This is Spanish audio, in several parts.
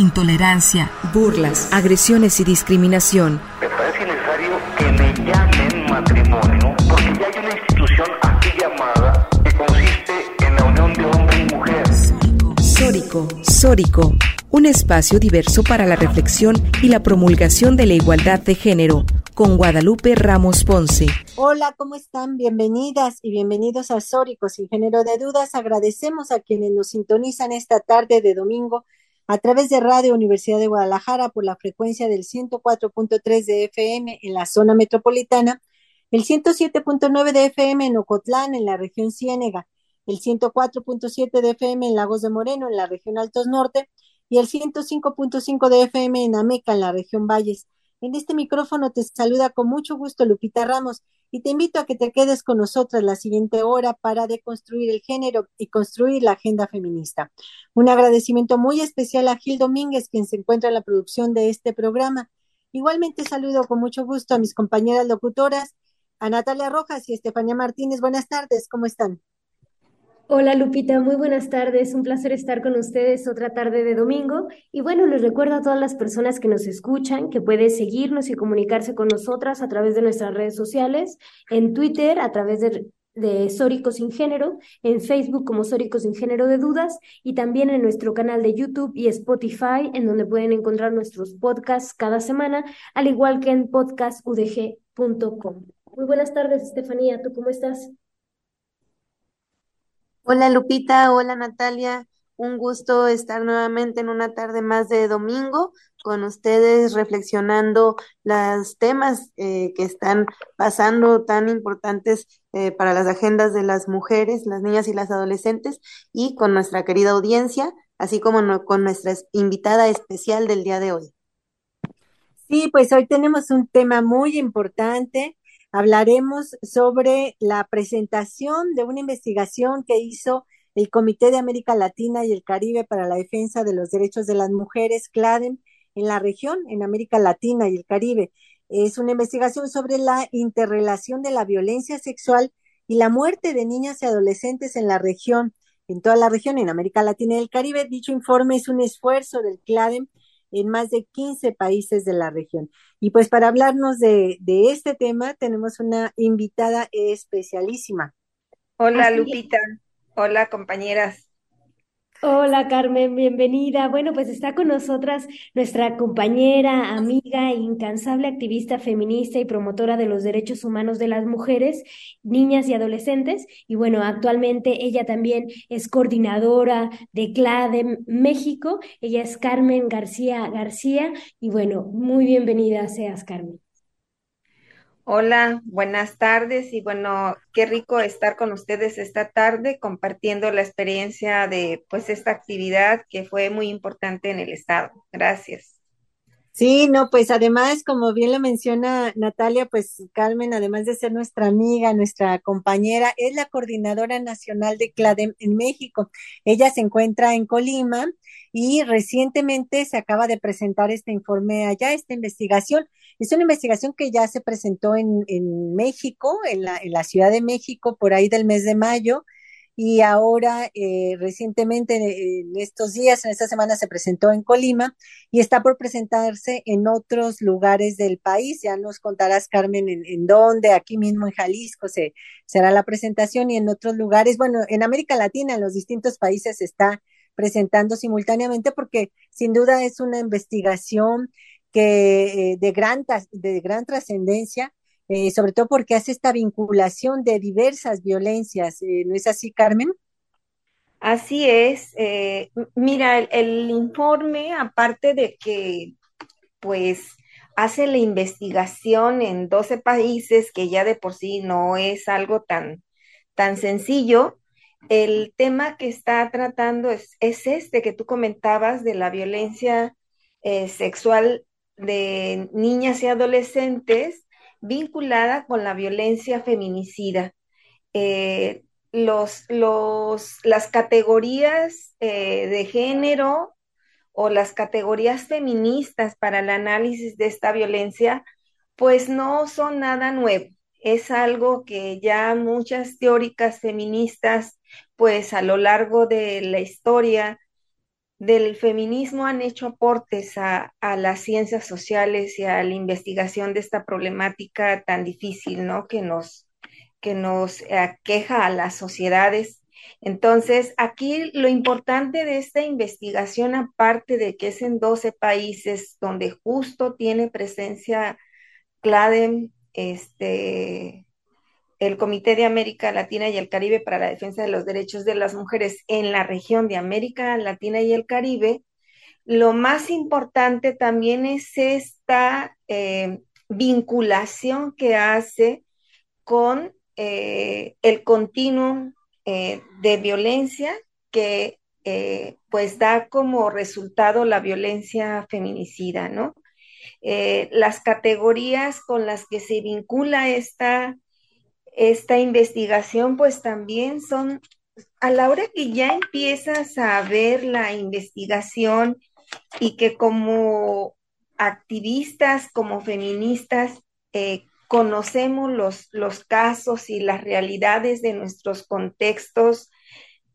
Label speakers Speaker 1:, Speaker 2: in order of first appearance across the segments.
Speaker 1: intolerancia, burlas, agresiones y discriminación.
Speaker 2: Me parece necesario que me llamen matrimonio porque ya hay una institución aquí llamada que consiste en la unión de hombre y mujer.
Speaker 1: Sórico, Sórico, un espacio diverso para la reflexión y la promulgación de la igualdad de género con Guadalupe Ramos Ponce.
Speaker 3: Hola, ¿cómo están? Bienvenidas y bienvenidos a Sórico, sin género de dudas. Agradecemos a quienes nos sintonizan esta tarde de domingo a través de Radio Universidad de Guadalajara por la frecuencia del 104.3 de FM en la zona metropolitana, el 107.9 de FM en Ocotlán, en la región Ciénega, el 104.7 de FM en Lagos de Moreno, en la región Altos Norte, y el 105.5 de FM en Ameca, en la región Valles. En este micrófono te saluda con mucho gusto Lupita Ramos y te invito a que te quedes con nosotras la siguiente hora para deconstruir el género y construir la agenda feminista. Un agradecimiento muy especial a Gil Domínguez, quien se encuentra en la producción de este programa. Igualmente saludo con mucho gusto a mis compañeras locutoras, a Natalia Rojas y Estefanía Martínez. Buenas tardes, ¿cómo están?
Speaker 4: Hola Lupita, muy buenas tardes. Un placer estar con ustedes otra tarde de domingo. Y bueno, les recuerdo a todas las personas que nos escuchan que pueden seguirnos y comunicarse con nosotras a través de nuestras redes sociales, en Twitter a través de, de Sin Género, en Facebook como Sórico Sin Género de Dudas y también en nuestro canal de YouTube y Spotify, en donde pueden encontrar nuestros podcasts cada semana, al igual que en podcastudg.com. Muy buenas tardes, Estefanía. ¿Tú cómo estás?
Speaker 5: Hola Lupita, hola Natalia, un gusto estar nuevamente en una tarde más de domingo con ustedes reflexionando los temas eh, que están pasando tan importantes eh, para las agendas de las mujeres, las niñas y las adolescentes y con nuestra querida audiencia, así como con nuestra invitada especial del día de hoy.
Speaker 3: Sí, pues hoy tenemos un tema muy importante hablaremos sobre la presentación de una investigación que hizo el Comité de América Latina y el Caribe para la Defensa de los Derechos de las Mujeres, CLADEM, en la región, en América Latina y el Caribe. Es una investigación sobre la interrelación de la violencia sexual y la muerte de niñas y adolescentes en la región, en toda la región, en América Latina y el Caribe. Dicho informe es un esfuerzo del CLADEM en más de 15 países de la región. Y pues para hablarnos de, este tema tenemos una invitada especialísima.
Speaker 6: Hola Lupita, hola compañeras.
Speaker 4: Hola Carmen, bienvenida. Bueno, pues está con nosotras nuestra compañera, amiga incansable activista feminista y promotora de los derechos humanos de las mujeres, niñas y adolescentes. Y bueno, actualmente ella también es coordinadora de CLADE México. Ella es Carmen García García. Y bueno, muy bienvenida seas, Carmen.
Speaker 6: Hola, buenas tardes y bueno, qué rico estar con ustedes esta tarde compartiendo la experiencia de pues esta actividad que fue muy importante en el estado. Gracias.
Speaker 3: Sí, no, pues además, como bien lo menciona Natalia, pues Carmen, además de ser nuestra amiga, nuestra compañera, es la coordinadora nacional de CLADEM en México. Ella se encuentra en Colima y recientemente se acaba de presentar este informe allá, esta investigación. Es una investigación que ya se presentó en, México, en la, Ciudad de México, por ahí del mes de mayo, y ahora eh, recientemente en estos días, en esta semana se presentó en Colima y está por presentarse en otros lugares del país. Ya nos contarás, Carmen, en, en dónde, aquí mismo en Jalisco se será la presentación y en otros lugares. Bueno, en América Latina, en los distintos países se está presentando simultáneamente porque sin duda es una investigación que eh, de gran de gran trascendencia eh, sobre todo porque hace esta vinculación de diversas violencias eh, ¿no es así Carmen?
Speaker 6: Así es mira el, informe aparte de que pues hace la investigación en 12 países que ya de por sí no es algo tan tan sencillo el tema que está tratando es, este que tú comentabas de la violencia sexual de niñas y adolescentes vinculada con la violencia feminicida. Eh, los, las categorías eh, de género o las categorías feministas para el análisis de esta violencia, pues no son nada nuevo. Es algo que ya muchas teóricas feministas pues a lo largo de la historia del feminismo han hecho aportes a, las ciencias sociales y a la investigación de esta problemática tan difícil, ¿no? Que nos, que nos aqueja a las sociedades. Entonces, aquí lo importante de esta investigación, aparte de que es en 12 países donde justo tiene presencia CLADEM, este, el Comité de América Latina y el Caribe para la Defensa de los Derechos de las Mujeres en la región de América Latina y el Caribe, lo más importante también es esta eh, vinculación que hace con eh, el continuum eh, de violencia que pues da como resultado la violencia feminicida, ¿no? las categorías con las que se vincula esta esta investigación, pues también son, a la hora que ya empiezas a ver la investigación y que como activistas, como feministas, eh, conocemos los, los casos y las realidades de nuestros contextos,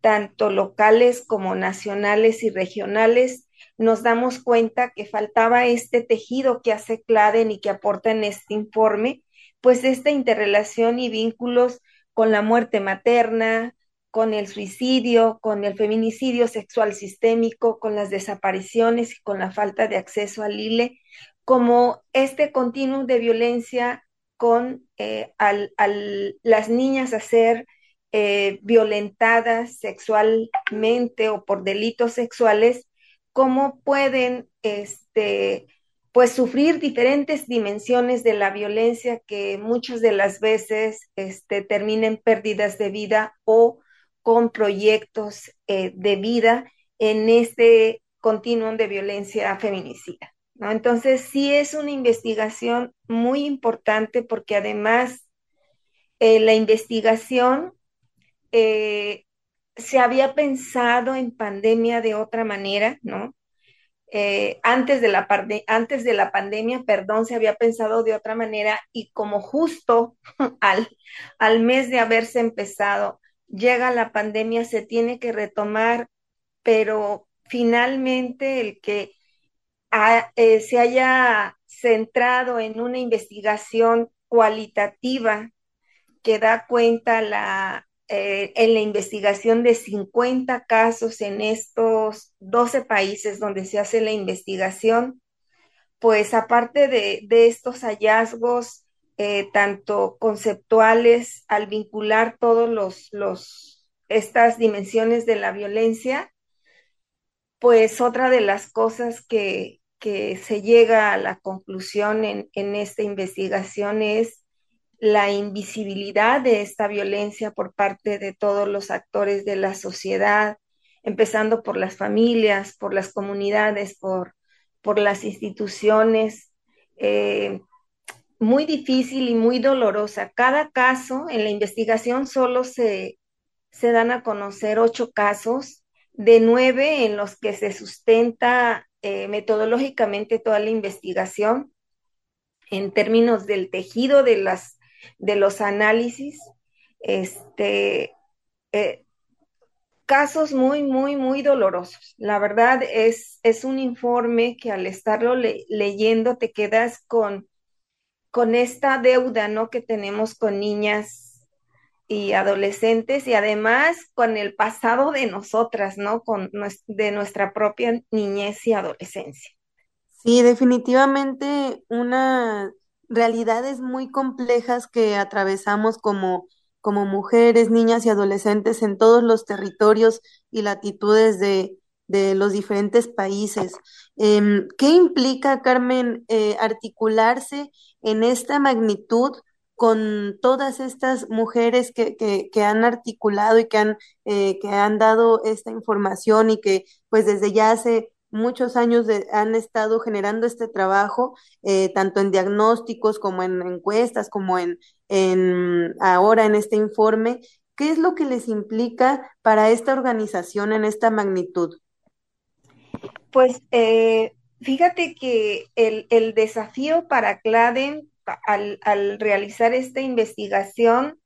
Speaker 6: tanto locales como nacionales y regionales, nos damos cuenta que faltaba este tejido que hace Claden y que aporta en este informe, pues esta interrelación y vínculos con la muerte materna, con el suicidio, con el feminicidio sexual sistémico, con las desapariciones y con la falta de acceso al ILE, como este continuum de violencia con eh, las niñas a ser eh, violentadas sexualmente o por delitos sexuales, cómo pueden este, pues sufrir diferentes dimensiones de la violencia que muchas de las veces este, terminen pérdidas de vida o con proyectos eh, de vida en este continuum de violencia feminicida. ¿no? Entonces, sí es una investigación muy importante porque además eh, la investigación eh, se había pensado en pandemia de otra manera, ¿no? Eh, antes, de la antes de la pandemia, perdón, se había pensado de otra manera y como justo al, al mes de haberse empezado, llega la pandemia, se tiene que retomar, pero finalmente el que eh, se haya centrado en una investigación cualitativa que da cuenta la, eh, en la investigación de 50 casos en estos 12 países donde se hace la investigación, pues aparte de, estos hallazgos, eh, tanto conceptuales, al vincular todos los, los, estas dimensiones de la violencia, pues otra de las cosas que, que se llega a la conclusión en, en esta investigación es la invisibilidad de esta violencia por parte de todos los actores de la sociedad, empezando por las familias, por las comunidades, por, por las instituciones. Eh, muy difícil y muy dolorosa. Cada caso en la investigación solo se, se dan a conocer ocho casos de nueve en los que se sustenta eh, metodológicamente toda la investigación en términos del tejido de las de los análisis, este, eh, casos muy, muy, muy dolorosos. La verdad es, es un informe que al estarlo leyendo te quedas con, con esta deuda, ¿no? Que tenemos con niñas y adolescentes y además con el pasado de nosotras, ¿no? Con de nuestra propia niñez y adolescencia.
Speaker 5: Sí, definitivamente una realidades muy complejas que atravesamos como, como mujeres, niñas y adolescentes en todos los territorios y latitudes de, de los diferentes países. Em, ¿Qué implica, Carmen, eh, articularse en esta magnitud con todas estas mujeres que, que, que han articulado y que han, eh, que han dado esta información y que pues desde ya hace muchos años han estado generando este trabajo, eh, tanto en diagnósticos como en encuestas, como en, ahora en este informe. ¿Qué es lo que les implica para esta organización en esta magnitud?
Speaker 6: Pues eh, fíjate que el, el, desafío para Claden al, al, realizar esta investigación,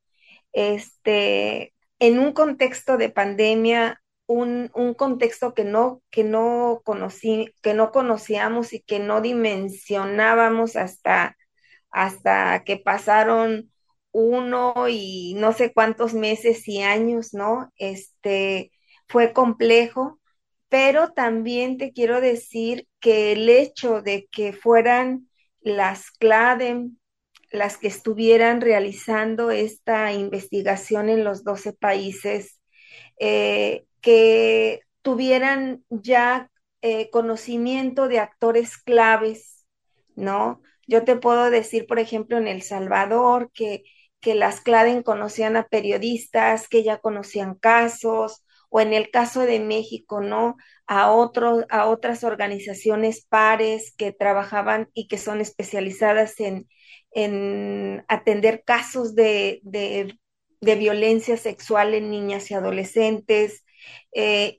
Speaker 6: este, en un contexto de pandemia, un, contexto que no, que no conocí, que no conocíamos y que no dimensionábamos hasta, hasta que pasaron uno y no sé cuántos meses y años, ¿no? Este fue complejo, pero también te quiero decir que el hecho de que fueran las CLADEM las que estuvieran realizando esta investigación en los 12 países, eh, que tuvieran ya eh, conocimiento de actores claves, ¿no? Yo te puedo decir, por ejemplo, en El Salvador, que, que las CLADEN conocían a periodistas, que ya conocían casos, o en el caso de México, ¿no? A, otros, a otras organizaciones pares que trabajaban y que son especializadas en, en atender casos de, de, violencia sexual en niñas y adolescentes. Eh,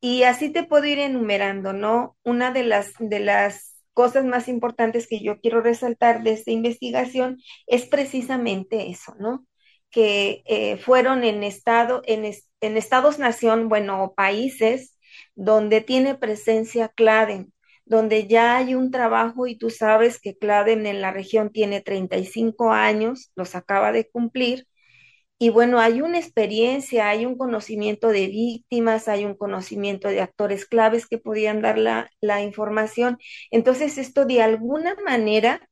Speaker 6: y así te puedo ir enumerando, ¿no? Una de las, de las cosas más importantes que yo quiero resaltar de esta investigación es precisamente eso, ¿no? Que eh, fueron en, estado, en, en estados-nación, bueno, países donde tiene presencia CLADEN, donde ya hay un trabajo y tú sabes que CLADEN en la región tiene 35 años, los acaba de cumplir, y bueno, hay una experiencia, hay un conocimiento de víctimas, hay un conocimiento de actores claves que podían dar la, la información. Entonces, esto de alguna manera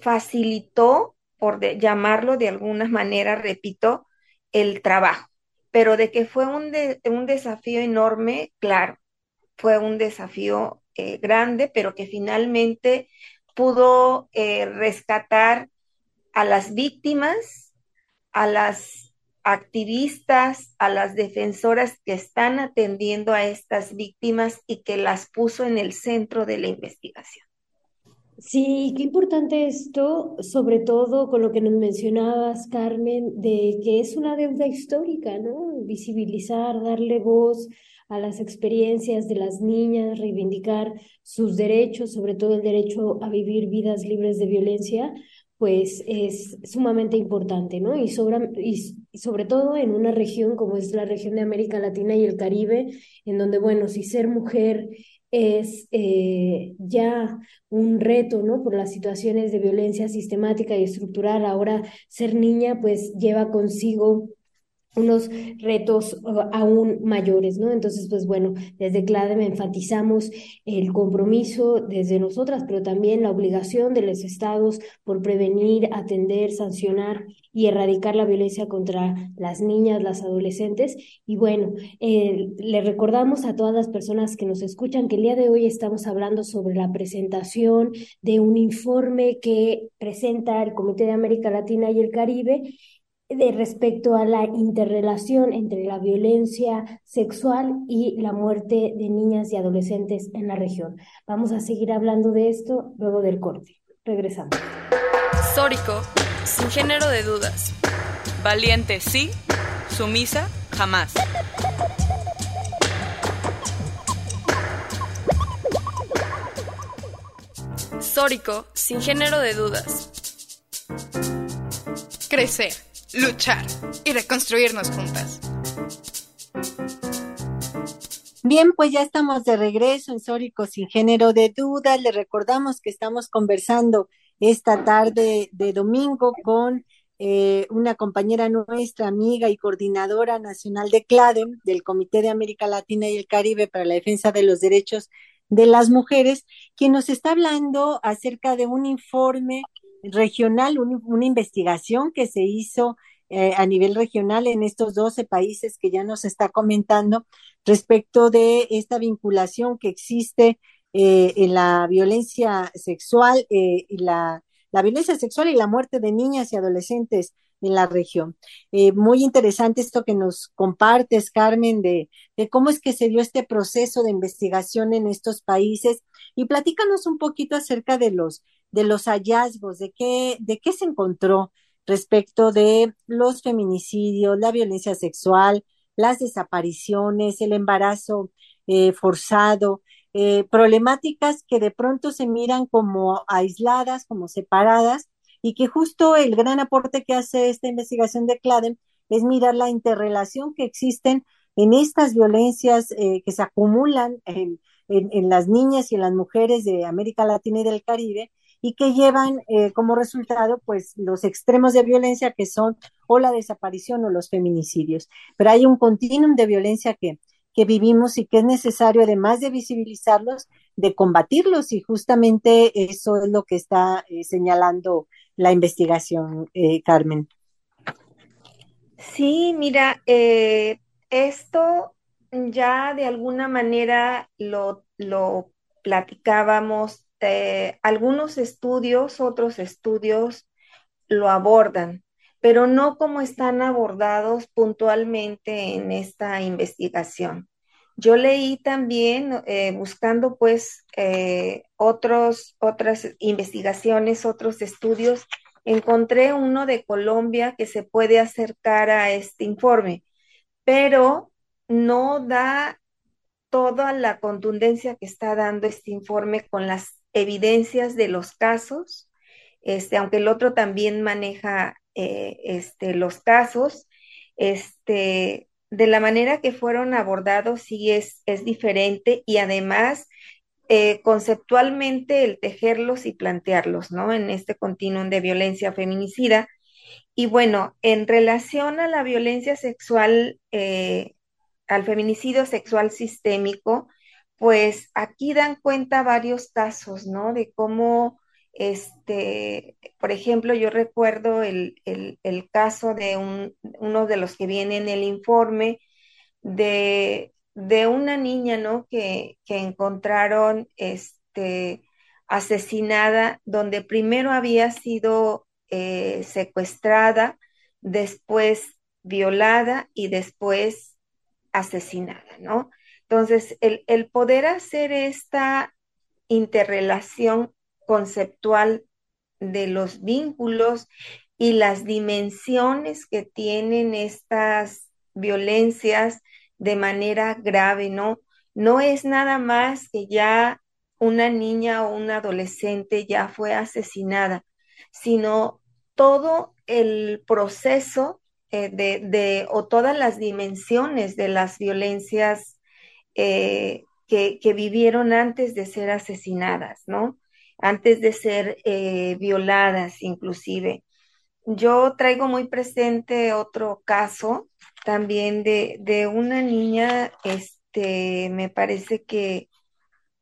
Speaker 6: facilitó, por llamarlo de alguna manera, repito, el trabajo. Pero de que fue un, un desafío enorme, claro, fue un desafío eh, grande, pero que finalmente pudo eh, rescatar a las víctimas, a las activistas, a las defensoras que están atendiendo a estas víctimas y que las puso en el centro de la investigación.
Speaker 4: Sí, qué importante esto, sobre todo con lo que nos mencionabas, Carmen, de que es una deuda histórica, ¿no? Visibilizar, darle voz a las experiencias de las niñas, reivindicar sus derechos, sobre todo el derecho a vivir vidas libres de violencia, pues es sumamente importante, ¿no? Y, y, sobre todo en una región como es la región de América Latina y el Caribe, en donde, bueno, si ser mujer es eh, ya un reto, ¿no? Por las situaciones de violencia sistemática y estructural, ahora ser niña pues lleva consigo unos retos uh, aún mayores, ¿no? Entonces, pues bueno, desde CLADEM enfatizamos el compromiso desde nosotras, pero también la obligación de los estados por prevenir, atender, sancionar y erradicar la violencia contra las niñas, las adolescentes. Y bueno, eh, le recordamos a todas las personas que nos escuchan que el día de hoy estamos hablando sobre la presentación de un informe que presenta el Comité de América Latina y el Caribe de respecto a la interrelación entre la violencia sexual y la muerte de niñas y adolescentes en la región. Vamos a seguir hablando de esto luego del corte. Regresamos.
Speaker 7: Sórico, sin género de dudas. Valiente sí, sumisa jamás. Sórico, sin género de dudas. Crecer luchar y reconstruirnos juntas.
Speaker 3: Bien, pues ya estamos de regreso en Sórico sin género de dudas. Le recordamos que estamos conversando esta tarde de domingo con eh, una compañera nuestra, amiga y coordinadora nacional de CLADEM, del Comité de América Latina y el Caribe para la Defensa de los Derechos de las Mujeres, quien nos está hablando acerca de un informe regional, una investigación que se hizo eh, a nivel regional en estos 12 países que ya nos está comentando respecto de esta vinculación que existe eh, en la violencia sexual eh, y la, la, violencia sexual y la muerte de niñas y adolescentes en la región. muy interesante esto que nos compartes, Carmen, de, de, cómo es que se dio este proceso de investigación en estos países y platícanos un poquito acerca de los de los hallazgos, de qué, de qué se encontró respecto de los feminicidios, la violencia sexual, las desapariciones, el embarazo eh, forzado, eh, problemáticas que de pronto se miran como aisladas, como separadas, y que justo el gran aporte que hace esta investigación de CLADEM es mirar la interrelación que existen en estas violencias eh, que se acumulan en, en, las niñas y en las mujeres de América Latina y del Caribe y que llevan eh, como resultado pues los extremos de violencia que son o la desaparición o los feminicidios. Pero hay un continuum de violencia que, que vivimos y que es necesario, además de visibilizarlos, de combatirlos y justamente eso es lo que está eh, señalando la investigación, eh, Carmen.
Speaker 6: Sí, mira, eh, esto ya de alguna manera lo, lo platicábamos, algunos estudios, otros estudios lo abordan, pero no como están abordados puntualmente en esta investigación. Yo leí también, eh, buscando pues eh, otros, otras investigaciones, otros estudios, encontré uno de Colombia que se puede acercar a este informe, pero no da toda la contundencia que está dando este informe con las evidencias de los casos, este, aunque el otro también maneja eh, este, los casos, este, de la manera que fueron abordados sí es, es diferente y además eh, conceptualmente el tejerlos y plantearlos, ¿no? En este continuum de violencia feminicida. Y bueno, en relación a la violencia sexual, eh, al feminicidio sexual sistémico, pues aquí dan cuenta varios casos, ¿no? De cómo este, por ejemplo, yo recuerdo el, caso de uno de los que viene en el informe de, una niña, ¿no? Que, encontraron este, asesinada, donde primero había sido eh, secuestrada, después violada y después asesinada, ¿no? Entonces, el, poder hacer esta interrelación conceptual de los vínculos y las dimensiones que tienen estas violencias de manera grave, ¿no? No es nada más que ya una niña o un adolescente ya fue asesinada, sino todo el proceso eh, de, o todas las dimensiones de las violencias eh, que, vivieron antes de ser asesinadas, ¿no? antes de ser eh, violadas inclusive. Yo traigo muy presente otro caso también de, una niña, este, me parece que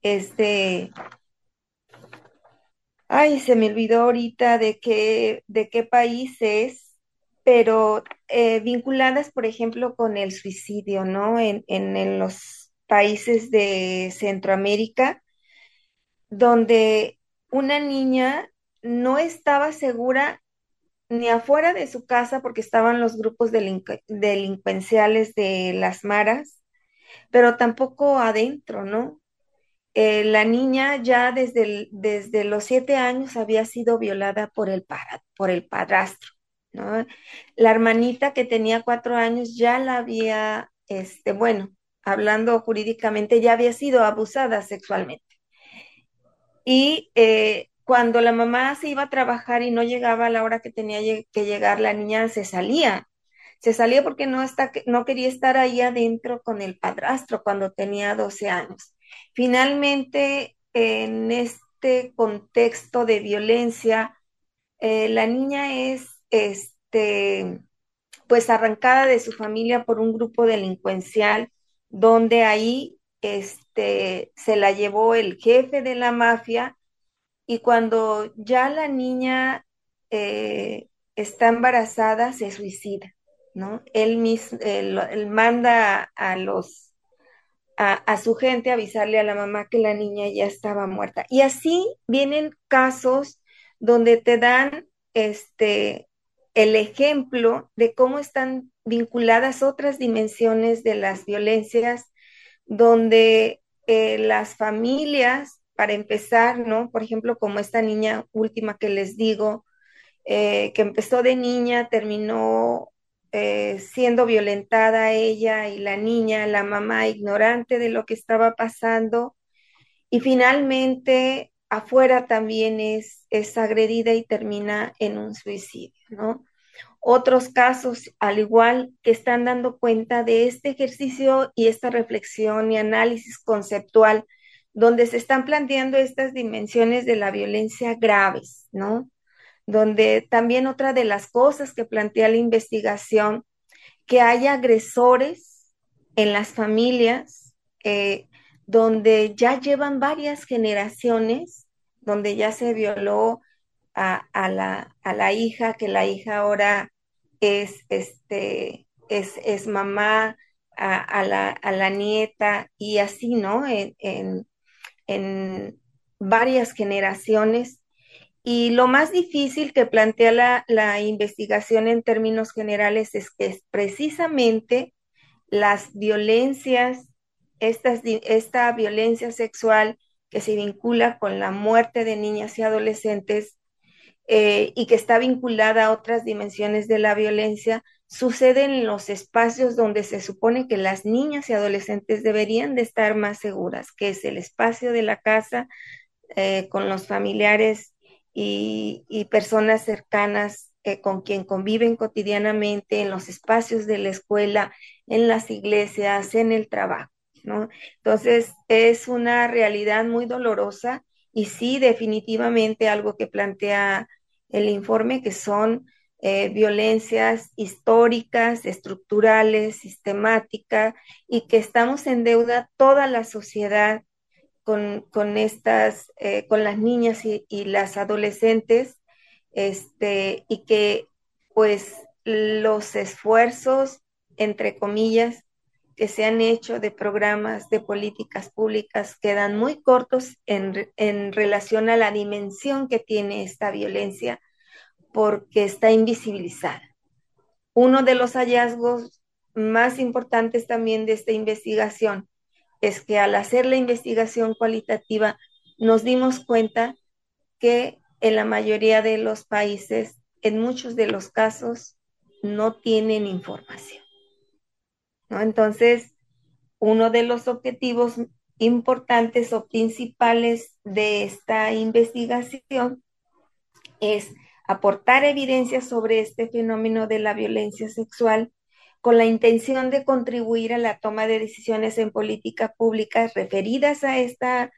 Speaker 6: es de, ay, se me olvidó ahorita de qué, de qué país es, pero eh, vinculadas, por ejemplo, con el suicidio, ¿no? En, en los países de Centroamérica, donde una niña no estaba segura ni afuera de su casa porque estaban los grupos delincuenciales de las maras, pero tampoco adentro, ¿no? Eh, la niña ya desde, desde los siete años había sido violada por el, por el padrastro, ¿no? La hermanita que tenía cuatro años ya la había, este, bueno, hablando jurídicamente, ya había sido abusada sexualmente. Y eh, cuando la mamá se iba a trabajar y no llegaba a la hora que tenía que llegar, la niña se salía. Se salía porque no, está, no quería estar ahí adentro con el padrastro cuando tenía 12 años. Finalmente, en este contexto de violencia, eh, la niña es este, pues arrancada de su familia por un grupo delincuencial, donde ahí este, se la llevó el jefe de la mafia y cuando ya la niña eh, está embarazada, se suicida, ¿no? Él, mismo, él, manda a los, a, su gente avisarle a la mamá que la niña ya estaba muerta. Y así vienen casos donde te dan este, el ejemplo de cómo están vinculadas otras dimensiones de las violencias donde eh, las familias, para empezar, ¿no? Por ejemplo, como esta niña última que les digo, eh, que empezó de niña, terminó eh, siendo violentada ella y la niña, la mamá ignorante de lo que estaba pasando, y finalmente afuera también es, es agredida y termina en un suicidio, ¿no? otros casos, al igual que están dando cuenta de este ejercicio y esta reflexión y análisis conceptual, donde se están planteando estas dimensiones de la violencia graves, ¿no? Donde también otra de las cosas que plantea la investigación, que hay agresores en las familias, eh, donde ya llevan varias generaciones, donde ya se violó a, la, a la hija, que la hija ahora es, este, es, es mamá, a, la, a, la, nieta y así, ¿no? En, en, en, varias generaciones. Y lo más difícil que plantea la, la investigación en términos generales es que es precisamente las violencias, esta violencia sexual que se vincula con la muerte de niñas y adolescentes, eh, y que está vinculada a otras dimensiones de la violencia, sucede en los espacios donde se supone que las niñas y adolescentes deberían de estar más seguras, que es el espacio de la casa eh, con los familiares y, personas cercanas eh, con quien conviven cotidianamente, en los espacios de la escuela, en las iglesias, en el trabajo. Entonces, es una realidad muy dolorosa y sí, definitivamente algo que plantea el informe, que son eh, violencias históricas, estructurales, sistemáticas, y que estamos en deuda toda la sociedad con, estas, eh, con las niñas y, las adolescentes, este, y que pues los esfuerzos, entre comillas, que se han hecho de programas de políticas públicas quedan muy cortos en, en, relación a la dimensión que tiene esta violencia porque está invisibilizada. Uno de los hallazgos más importantes también de esta investigación es que al hacer la investigación cualitativa nos dimos cuenta que en la mayoría de los países, en muchos de los casos, no tienen información. Entonces, uno de los objetivos importantes o principales de esta investigación es aportar evidencia sobre este fenómeno de la violencia sexual con la intención de contribuir a la toma de decisiones en políticas públicas referidas a esta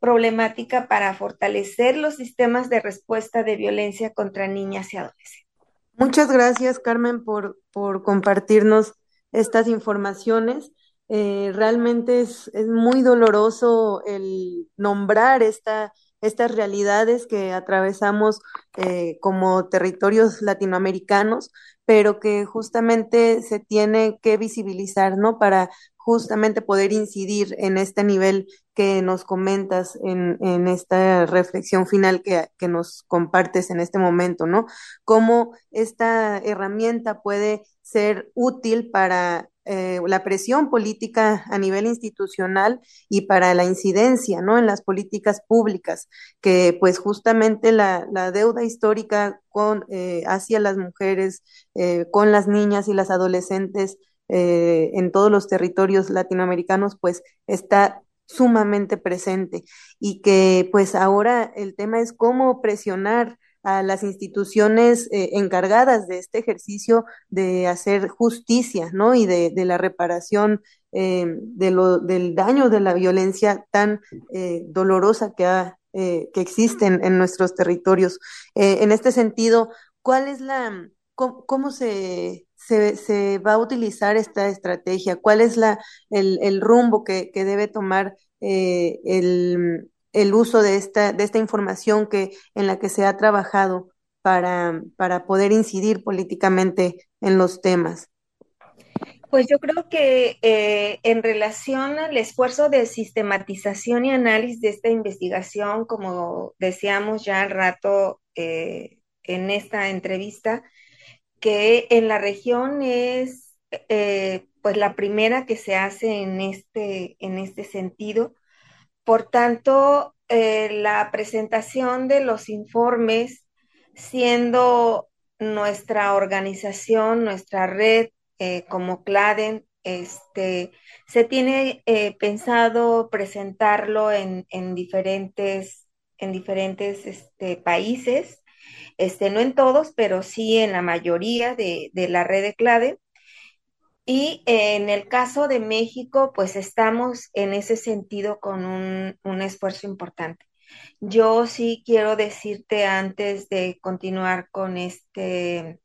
Speaker 6: problemática para fortalecer los sistemas de respuesta de violencia contra niñas y adolescentes.
Speaker 5: Muchas gracias, Carmen, por, por compartirnos estas informaciones. Eh, realmente es, muy doloroso el nombrar esta, estas realidades que atravesamos eh, como territorios latinoamericanos, pero que justamente se tiene que visibilizar, ¿no? Para justamente poder incidir en este nivel que nos comentas en, en esta reflexión final que, que, nos compartes en este momento, ¿no? Cómo esta herramienta puede ser útil para eh, la presión política a nivel institucional y para la incidencia, ¿no? En las políticas públicas, que pues justamente la, deuda histórica con, eh, hacia las mujeres, eh, con las niñas y las adolescentes en todos los territorios latinoamericanos, pues está sumamente presente y que pues ahora el tema es cómo presionar a las instituciones eh, encargadas de este ejercicio de hacer justicia, ¿no? Y de, la reparación eh, de lo, del daño de la violencia tan eh, dolorosa que, ha, que existe en, nuestros territorios. en este sentido, ¿cuál es la, cómo, se, se, va a utilizar esta estrategia? ¿Cuál es la, el, el rumbo que, que debe tomar el el uso de esta, de esta información que, en la que se ha trabajado para, para poder incidir políticamente en los temas?
Speaker 6: Pues yo creo que eh, en relación al esfuerzo de sistematización y análisis de esta investigación, como decíamos ya al rato eh, en esta entrevista, que en la región es eh, pues la primera que se hace en este, en este sentido. Por tanto, eh, la presentación de los informes, siendo nuestra organización, nuestra red eh, como CLADEN, este, se tiene eh, pensado presentarlo en, diferentes, en diferentes este, países. este, no en todos, pero sí en la mayoría de, de la red de CLADE. Y en el caso de México, pues estamos en ese sentido con un, un esfuerzo importante. Yo sí quiero decirte antes de continuar con este,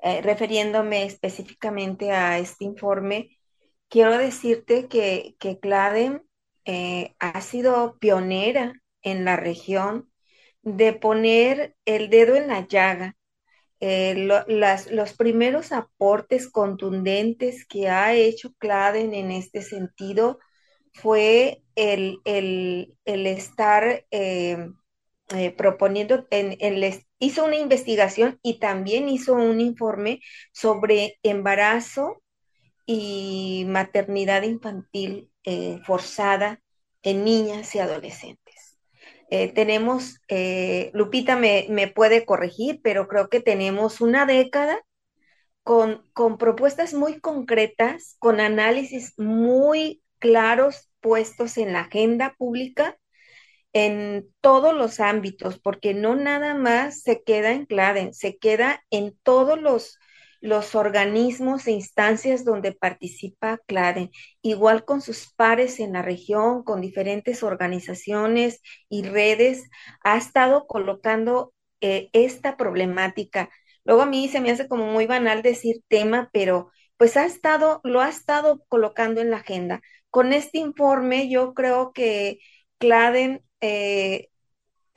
Speaker 6: eh, refiriéndome específicamente a este informe, quiero decirte que, que CLADEM eh, ha sido pionera en la región de poner el dedo en la llaga. Eh, los primeros aportes contundentes que ha hecho CLADEN en este sentido fue el, estar eh, eh, proponiendo, en, hizo una investigación y también hizo un informe sobre embarazo y maternidad infantil forzada en niñas y adolescentes. Tenemos, Lupita me, me, puede corregir, pero creo que tenemos una década con, con propuestas muy concretas, con análisis muy claros puestos en la agenda pública en todos los ámbitos, porque no nada más se queda en CLADEN, se queda en todos los, los organismos e instancias donde participa CLADEN, igual con sus pares en la región, con diferentes organizaciones y redes, ha estado colocando eh, esta problemática. Luego a mí se me hace como muy banal decir tema, pero pues ha estado, lo ha estado colocando en la agenda. Con este informe yo creo que CLADEN, eh,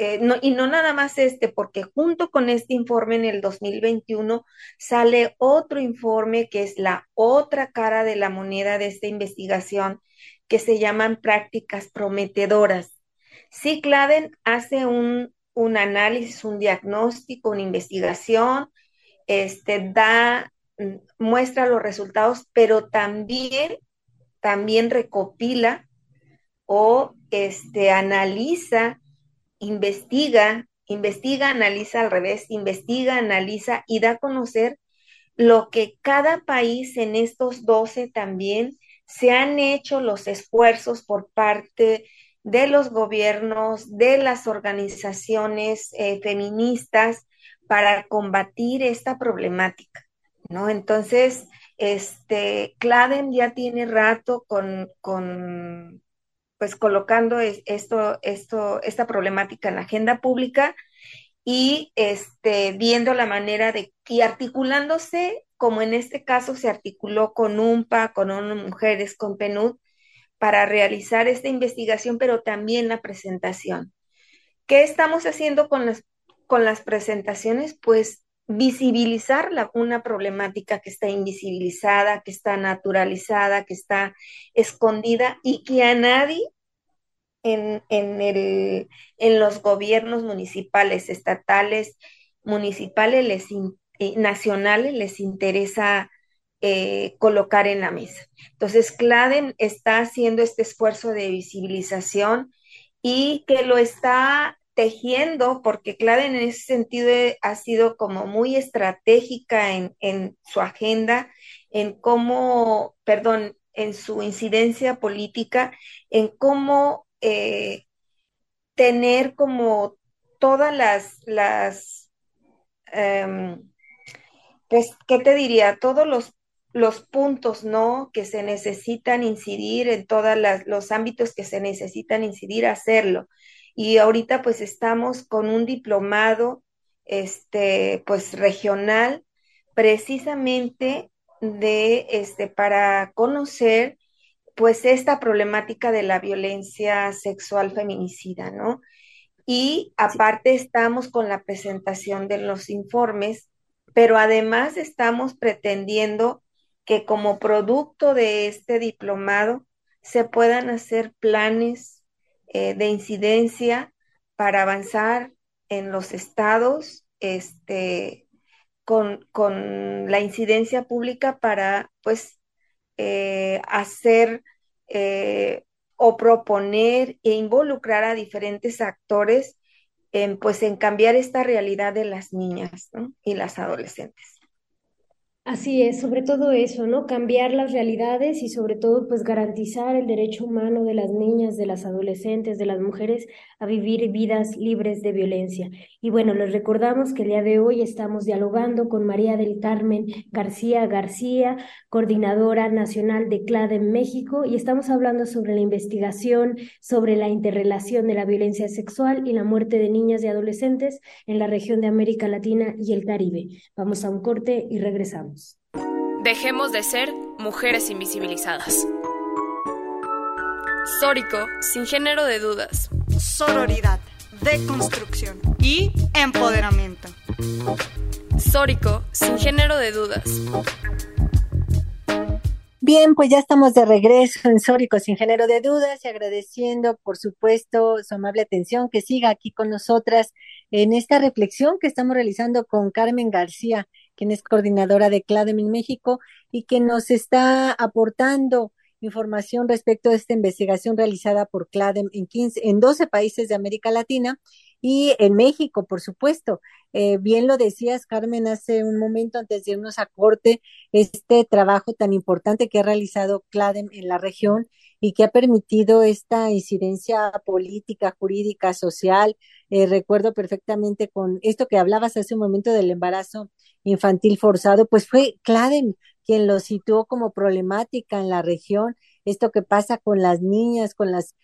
Speaker 6: eh, y no nada más este, porque junto con este informe en el 2021 sale otro informe que es la otra cara de la moneda de esta investigación, que se llaman prácticas prometedoras. Sí, CLADEN hace un, un análisis, un diagnóstico, una investigación, este, da, mm, muestra los resultados, pero también también recopila o este, analiza, investiga, investiga, analiza al revés, investiga, analiza y da a conocer lo que cada país en estos 12 también se han hecho los esfuerzos por parte de los gobiernos, de las organizaciones eh, feministas para combatir esta problemática, ¿no? Entonces, este, Claden ya tiene rato con, con pues colocando esto, esto, esta problemática en la agenda pública y este, viendo la manera de, y articulándose, como en este caso se articuló con UMPA, con ONU Mujeres, con PNUD, para realizar esta investigación, pero también la presentación. ¿Qué estamos haciendo con las, con las presentaciones? Pues visibilizar una problemática que está invisibilizada, que está naturalizada, que está escondida y que a nadie en, el, en los gobiernos municipales, estatales, municipales les eh, nacionales les interesa eh, colocar en la mesa. Entonces, CLADEN está haciendo este esfuerzo de visibilización y que lo está tejiendo, porque Claden en ese sentido ha sido como muy estratégica en, su agenda, en cómo, perdón, en su incidencia política, en cómo eh, tener como todas las, las em, pues, ¿qué te diría? Todos los, los puntos, ¿no? Que se necesitan incidir en todos los ámbitos que se necesitan incidir, hacerlo y ahorita pues estamos con un diplomado este pues regional precisamente de este para conocer pues esta problemática de la violencia sexual feminicida, ¿no? Y aparte estamos con la presentación de los informes, pero además estamos pretendiendo que como producto de este diplomado se puedan hacer planes eh, de incidencia para avanzar en los estados este, con, la incidencia pública para pues eh, hacer eh, o proponer e involucrar a diferentes actores en, pues, en cambiar esta realidad de las niñas y las adolescentes.
Speaker 4: Así es, sobre todo eso, ¿no? Cambiar las realidades y sobre todo pues garantizar el derecho humano de las niñas, de las adolescentes, de las mujeres a vivir vidas libres de violencia. Y bueno, les recordamos que el día de hoy estamos dialogando con María del Carmen García García, coordinadora nacional de CLAD en México, y estamos hablando sobre la investigación sobre la interrelación de la violencia sexual y la muerte de niñas y adolescentes en la región de América Latina y el Caribe. Vamos a un corte y regresamos.
Speaker 8: Dejemos de ser mujeres invisibilizadas. Sórico, sin género de dudas.
Speaker 9: Sororidad, deconstrucción y empoderamiento.
Speaker 8: Sórico, sin género de dudas.
Speaker 3: Bien, pues ya estamos de regreso en Sórico sin género de dudas y agradeciendo, por supuesto, su amable atención que siga aquí con nosotras en esta reflexión que estamos realizando con Carmen García quien es coordinadora de CLADEM en México y que nos está aportando información respecto a esta investigación realizada por CLADEM en, 15, en 12 países de América Latina y en México, por supuesto. Eh, bien lo decías, Carmen, hace un momento antes de irnos a corte, este trabajo tan importante que ha realizado CLADEM en la región y que ha permitido esta incidencia política, jurídica, social. Eh, recuerdo perfectamente con esto que hablabas hace un momento del embarazo infantil forzado, pues fue CLADEM quien lo situó como problemática en la región, esto que pasa con las niñas, con las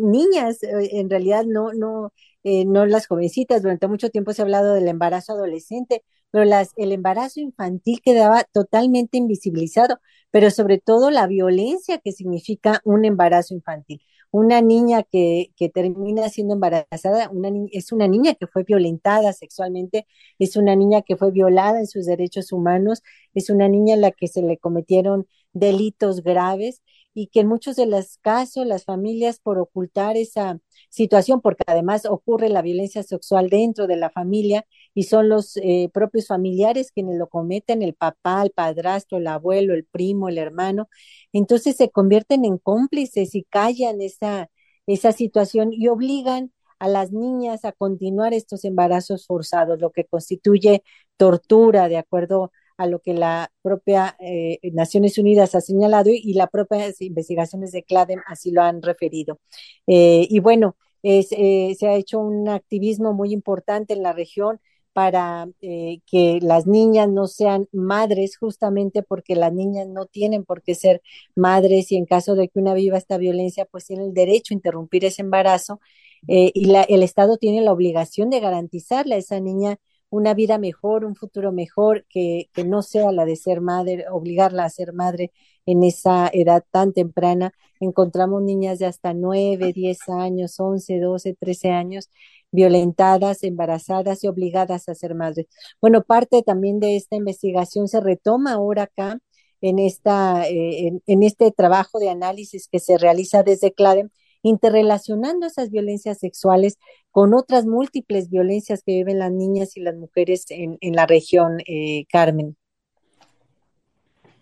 Speaker 3: niñas, eh, en realidad no, no, eh, no las jovencitas, durante mucho tiempo se ha hablado del embarazo adolescente, pero las, el embarazo infantil quedaba totalmente invisibilizado, pero sobre todo la violencia que significa un embarazo infantil una niña que, que termina siendo embarazada, una es una niña que fue violentada sexualmente, es una niña que fue violada en sus derechos humanos, es una niña en la que se le cometieron delitos graves y que en muchos de los casos las familias por ocultar esa situación, porque además ocurre la violencia sexual dentro de la familia y son los eh, propios familiares quienes lo cometen, el papá, el padrastro, el abuelo, el primo, el hermano, entonces se convierten en cómplices y callan esa, esa situación y obligan a las niñas a continuar estos embarazos forzados, lo que constituye tortura, de acuerdo a lo que la propia eh, Naciones Unidas ha señalado y, las propias investigaciones de CLADEM así lo han referido. Eh, y bueno, eh, se ha hecho un activismo muy importante en la región para que las niñas no sean madres, justamente porque las niñas no tienen por qué ser madres y en caso de que una viva esta violencia, pues tiene el derecho a interrumpir ese embarazo y la, el Estado tiene la obligación de garantizarle a esa niña una vida mejor, un futuro mejor, que, que no sea la de ser madre, obligarla a ser madre en esa edad tan temprana. Encontramos niñas de hasta nueve, diez años, once, doce, trece años violentadas, embarazadas y obligadas a ser madres. Bueno, parte también de esta investigación se retoma ahora acá en, esta, eh, en, en, este trabajo de análisis que se realiza desde CLADEM interrelacionando esas violencias sexuales con otras múltiples violencias que viven las niñas y las mujeres en, en la región, eh, Carmen.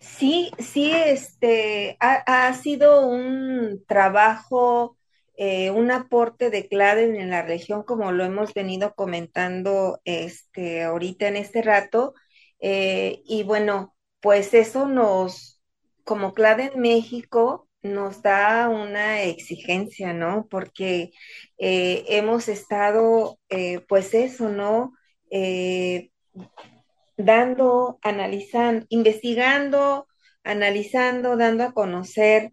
Speaker 6: Sí, sí, este ha, ha sido un trabajo, eh, un aporte de CLADEN en la región, como lo hemos venido comentando este, ahorita en este rato. Eh, y bueno, pues eso nos, como CLADEN México, nos da una exigencia, ¿no? Porque eh, hemos estado, eh, pues eso, ¿no? Eh, dando, analizando, investigando, analizando, dando a conocer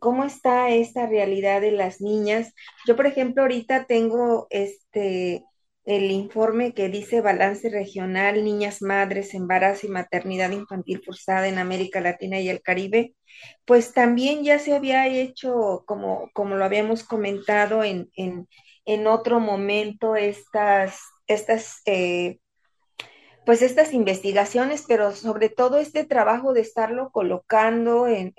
Speaker 6: cómo está esta realidad de las niñas. Yo, por ejemplo, ahorita tengo este el informe que dice Balance Regional, Niñas Madres, Embarazo y Maternidad Infantil Forzada en América Latina y el Caribe, pues también ya se había hecho, como, como lo habíamos comentado en, en, en otro momento, estas, estas eh, pues estas investigaciones, pero sobre todo este trabajo de estarlo colocando en,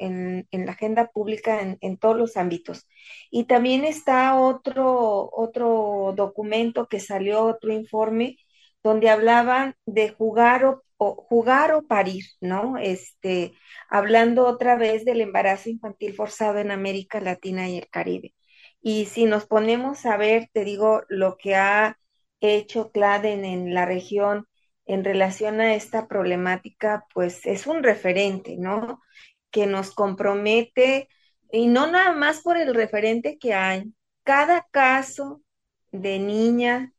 Speaker 6: la agenda pública en, todos los ámbitos. Y también está otro, otro documento que salió, otro informe, donde hablaban de jugar o, jugar o parir, ¿no? Este, hablando otra vez del embarazo infantil forzado en América Latina y el Caribe. Y si nos ponemos a ver, te digo, lo que ha hecho CLADEN en la región, en relación a esta problemática, pues es un referente, ¿no? Que nos compromete, y no nada más por el referente que hay, cada caso de niña,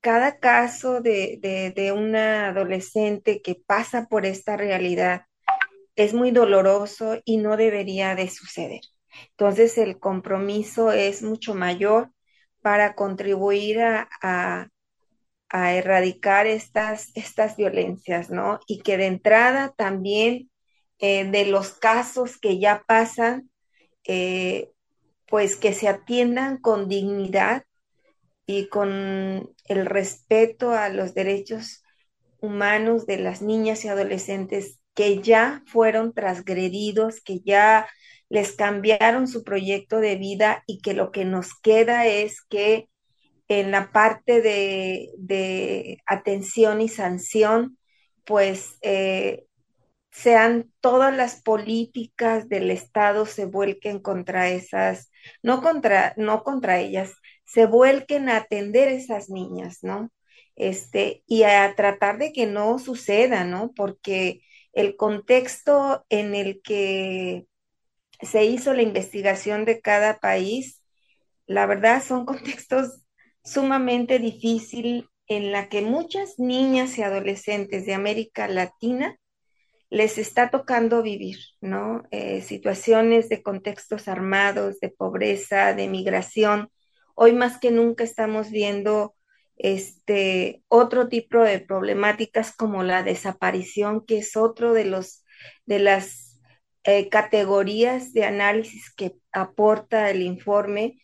Speaker 6: cada caso de, de, una adolescente que pasa por esta realidad es muy doloroso y no debería de suceder. Entonces el compromiso es mucho mayor para contribuir a, a erradicar estas, estas violencias, ¿no? Y que de entrada también eh, de los casos que ya pasan, eh, pues que se atiendan con dignidad y con el respeto a los derechos humanos de las niñas y adolescentes que ya fueron transgredidos, que ya les cambiaron su proyecto de vida y que lo que nos queda es que en la parte de, atención y sanción, pues eh, sean todas las políticas del Estado se vuelquen contra esas, no contra, no contra ellas, se vuelquen a atender esas niñas, ¿no? Este, y a tratar de que no suceda, ¿no? Porque el contexto en el que se hizo la investigación de cada país, la verdad son contextos sumamente difícil en la que muchas niñas y adolescentes de América Latina les está tocando vivir, ¿no? Eh, situaciones de contextos armados, de pobreza, de migración. Hoy más que nunca estamos viendo este otro tipo de problemáticas como la desaparición, que es otro de los de las eh, categorías de análisis que aporta el informe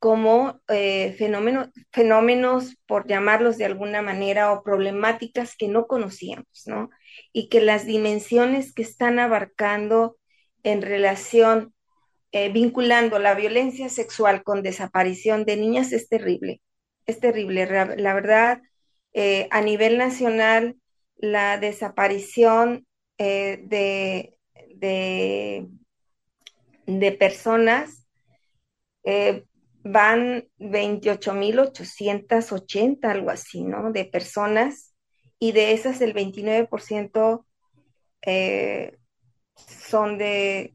Speaker 6: como eh, fenómenos, fenómenos, por llamarlos de alguna manera, o problemáticas que no conocíamos, ¿no? Y que las dimensiones que están abarcando en relación, eh, vinculando la violencia sexual con desaparición de niñas es terrible, es terrible. La verdad, eh, a nivel nacional, la desaparición de, de, de, personas van 28.880, algo así, ¿no? De personas, y de esas el 29% eh, son de,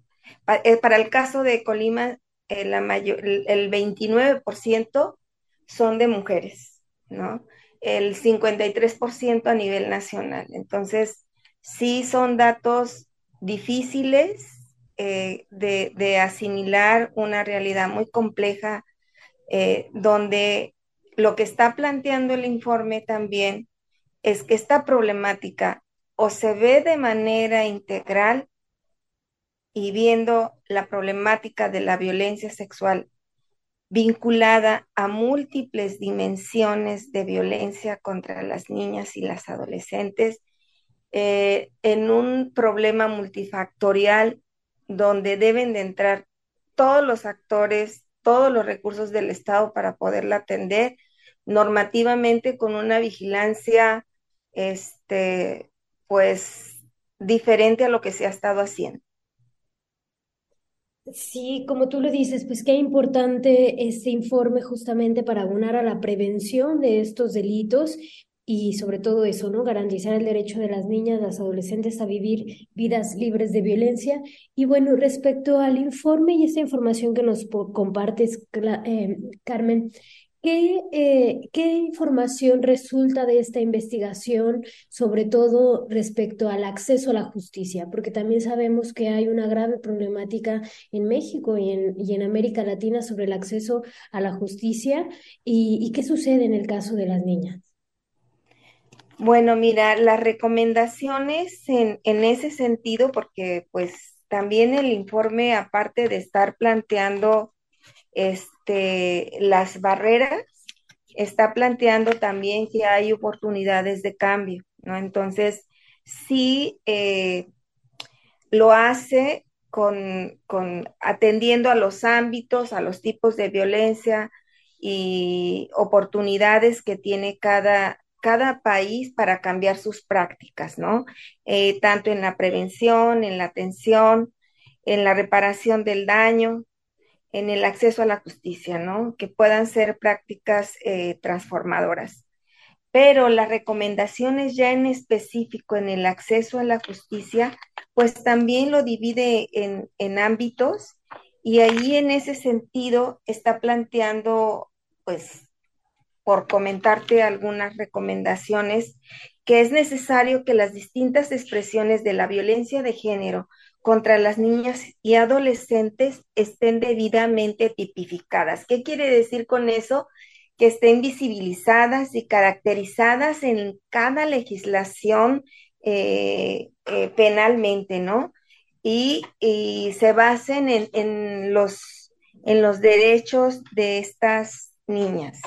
Speaker 6: eh, para el caso de Colima, eh, la mayor, el 29% son de mujeres, ¿no? El 53% a nivel nacional. Entonces, sí son datos difíciles de, de asimilar una realidad muy compleja eh, donde lo que está planteando el informe también es que esta problemática o se ve de manera integral y viendo la problemática de la violencia sexual vinculada a múltiples dimensiones de violencia contra las niñas y las adolescentes, eh, en un problema multifactorial donde deben de entrar todos los actores todos los recursos del Estado para poderla atender normativamente con una vigilancia, este, pues, diferente a lo que se ha estado haciendo.
Speaker 4: Sí, como tú lo dices, pues qué importante este informe justamente para abonar a la prevención de estos delitos y sobre todo eso, ¿no? Garantizar el derecho de las niñas, las adolescentes a vivir vidas libres de violencia. Y bueno, respecto al informe y esta información que nos compartes, eh, Carmen, ¿Qué, eh, ¿Qué, información resulta de esta investigación, sobre todo respecto al acceso a la justicia? Porque también sabemos que hay una grave problemática en México y en, y en América Latina sobre el acceso a la justicia. ¿Y, y qué sucede en el caso de las niñas?
Speaker 6: Bueno, mira, las recomendaciones en, en ese sentido, porque pues también el informe, aparte de estar planteando este, las barreras, está planteando también que hay oportunidades de cambio, ¿no? Entonces, sí eh, lo hace con, con, atendiendo a los ámbitos, a los tipos de violencia y oportunidades que tiene cada, cada país para cambiar sus prácticas, ¿no? Eh, tanto en la prevención, en la atención, en la reparación del daño, en el acceso a la justicia, ¿no? Que puedan ser prácticas eh, transformadoras. pero las recomendaciones ya en específico en el acceso a la justicia, pues también lo divide en, en ámbitos y ahí en ese sentido está planteando, pues, por comentarte algunas recomendaciones, que es necesario que las distintas expresiones de la violencia de género contra las niñas y adolescentes estén debidamente tipificadas. ¿Qué quiere decir con eso? Que estén visibilizadas y caracterizadas en cada legislación eh, eh, penalmente, ¿no? Y, se basen en, los, en los derechos de estas niñas.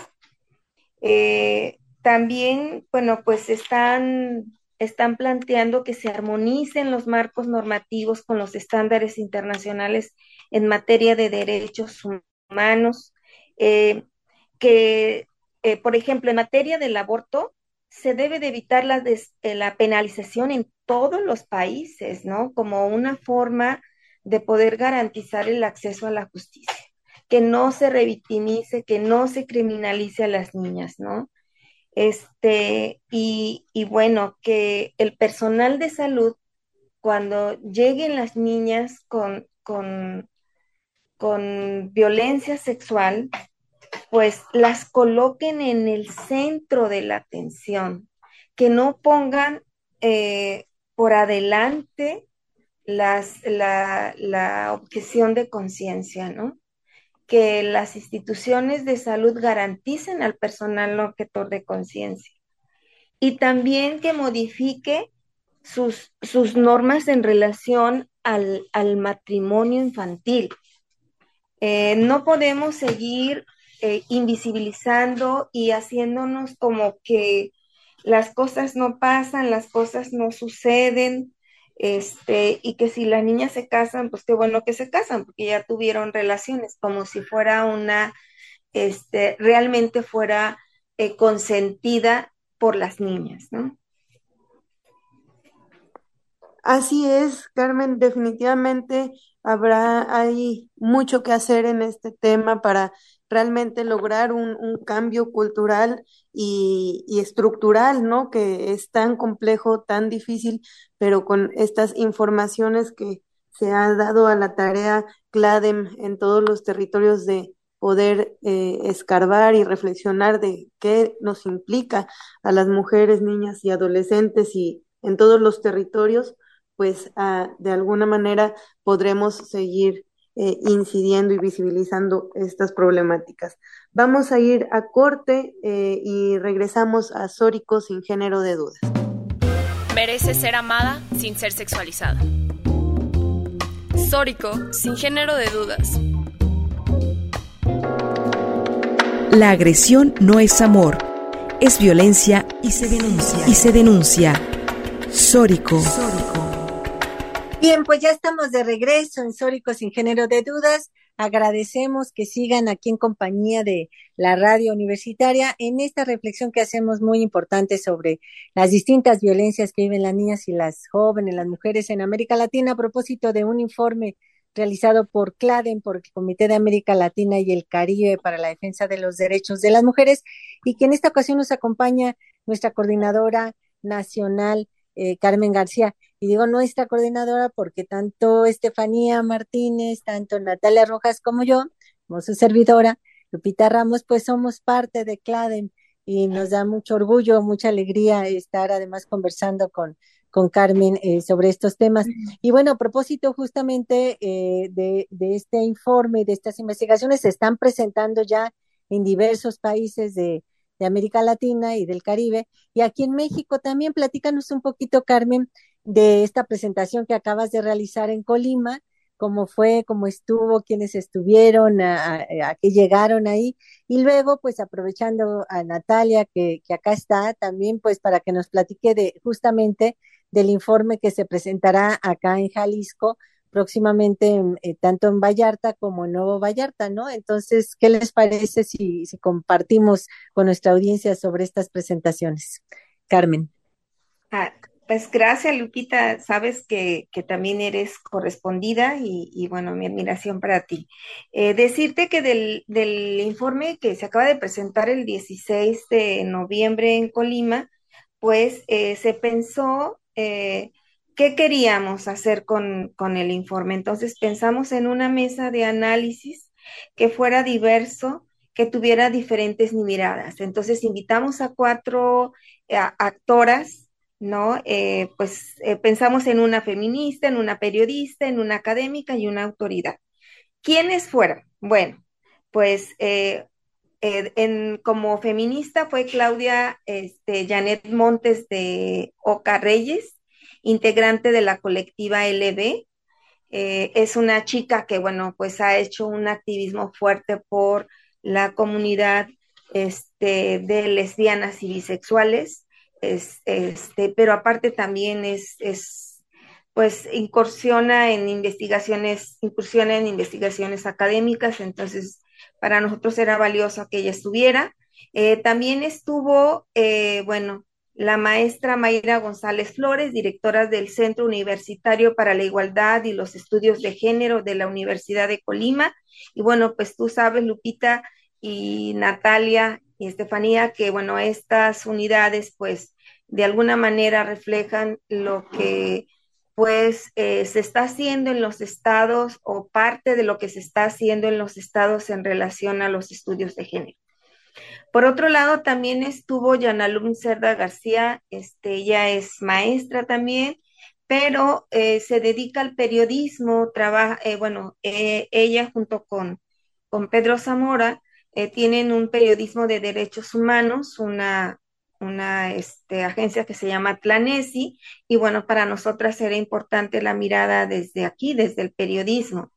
Speaker 6: Eh, también, bueno, pues están están planteando que se armonicen los marcos normativos con los estándares internacionales en materia de derechos humanos, eh, que, eh, por ejemplo, en materia del aborto, se debe de evitar la, la penalización en todos los países, ¿no? Como una forma de poder garantizar el acceso a la justicia, que no se revictimice, que no se criminalice a las niñas, ¿no? Este, y, bueno, que el personal de salud, cuando lleguen las niñas con, con, con violencia sexual, pues las coloquen en el centro de la atención, que no pongan eh, por adelante las, la, la objeción de conciencia, ¿no? Que las instituciones de salud garanticen al personal objetor de conciencia y también que modifique sus, sus normas en relación al, matrimonio infantil. Eh, no podemos seguir eh, invisibilizando y haciéndonos como que las cosas no pasan, las cosas no suceden, este, y que si las niñas se casan, pues qué bueno que se casan, porque ya tuvieron relaciones, como si fuera una, este, realmente fuera eh, consentida por las niñas, ¿no?
Speaker 5: Así es, Carmen, definitivamente habrá, hay mucho que hacer en este tema para realmente lograr un, cambio cultural y, estructural, ¿no? Que es tan complejo, tan difícil, pero con estas informaciones que se ha dado a la tarea CLADEM en todos los territorios de poder eh, escarbar y reflexionar de qué nos implica a las mujeres, niñas y adolescentes y en todos los territorios, pues ah, de alguna manera podremos seguir eh, incidiendo y visibilizando estas problemáticas. Vamos a ir a corte eh, y regresamos a Sórico sin género de dudas.
Speaker 8: Merece ser amada sin ser sexualizada. Sórico sin género de dudas.
Speaker 1: La agresión no es amor, es violencia y se denuncia. Y se denuncia. Sórico.
Speaker 3: Bien, pues ya estamos de regreso en Sórico sin género de dudas. Agradecemos que sigan aquí en compañía de la radio universitaria en esta reflexión que hacemos muy importante sobre las distintas violencias que viven las niñas y las jóvenes, las mujeres en América Latina a propósito de un informe realizado por CLADEN, por el Comité de América Latina y el Caribe para la Defensa de los Derechos de las Mujeres, y que en esta ocasión nos acompaña nuestra coordinadora nacional, eh, Carmen García. Y digo nuestra coordinadora porque tanto Estefanía Martínez, tanto Natalia Rojas como yo, como su servidora, Lupita Ramos, pues somos parte de CLADEM y nos da mucho orgullo, mucha alegría estar además conversando con, con Carmen eh, sobre estos temas. Y bueno, a propósito justamente eh, de, de, este informe, de estas investigaciones, se están presentando ya en diversos países de, de América Latina y del Caribe. Y aquí en México también, platícanos un poquito, Carmen, de esta presentación que acabas de realizar en Colima, cómo fue, cómo estuvo, quiénes estuvieron, a, qué llegaron ahí. Y luego, pues aprovechando a Natalia, que, que, acá está también, pues para que nos platique de justamente del informe que se presentará acá en Jalisco próximamente eh, tanto en Vallarta como en Nuevo Vallarta, ¿no? Entonces, ¿qué les parece si, si compartimos con nuestra audiencia sobre estas presentaciones? Carmen.
Speaker 6: Ah, Pues gracias, Lupita. Sabes que, también eres correspondida y, bueno, mi admiración para ti. Eh, decirte que del, informe que se acaba de presentar el 16 de noviembre en Colima, pues eh, se pensó eh, qué queríamos hacer con, con el informe. Entonces pensamos en una mesa de análisis que fuera diverso, que tuviera diferentes miradas. Entonces invitamos a cuatro actoras ¿no? Eh, pues eh, pensamos en una feminista, en una periodista, en una académica y una autoridad. ¿Quiénes fueron? Bueno, pues eh, en, como feminista fue Claudia este, Janet Montes de Oca Reyes, integrante de la colectiva LB. es una chica que, bueno, pues ha hecho un activismo fuerte por la comunidad este, de lesbianas y bisexuales este, pero aparte también es, es, pues incursiona en investigaciones, incursiona en investigaciones académicas, entonces para nosotros era valioso que ella estuviera. Eh, también estuvo, eh, bueno, la maestra Mayra González Flores, directora del Centro Universitario para la Igualdad y los Estudios de Género de la Universidad de Colima. Y bueno, pues tú sabes, Lupita y Natalia, y Estefanía, que bueno, estas unidades pues de alguna manera reflejan lo que pues eh, se está haciendo en los estados o parte de lo que se está haciendo en los estados en relación a los estudios de género. Por otro lado, también estuvo Yanalum Cerda García, este, ella es maestra también, pero eh, se dedica al periodismo, trabaja, eh, bueno, ella junto con, con Pedro Zamora, eh, tienen un periodismo de derechos humanos, una, este, agencia que se llama Tlanesi, y bueno, para nosotras era importante la mirada desde aquí, desde el periodismo.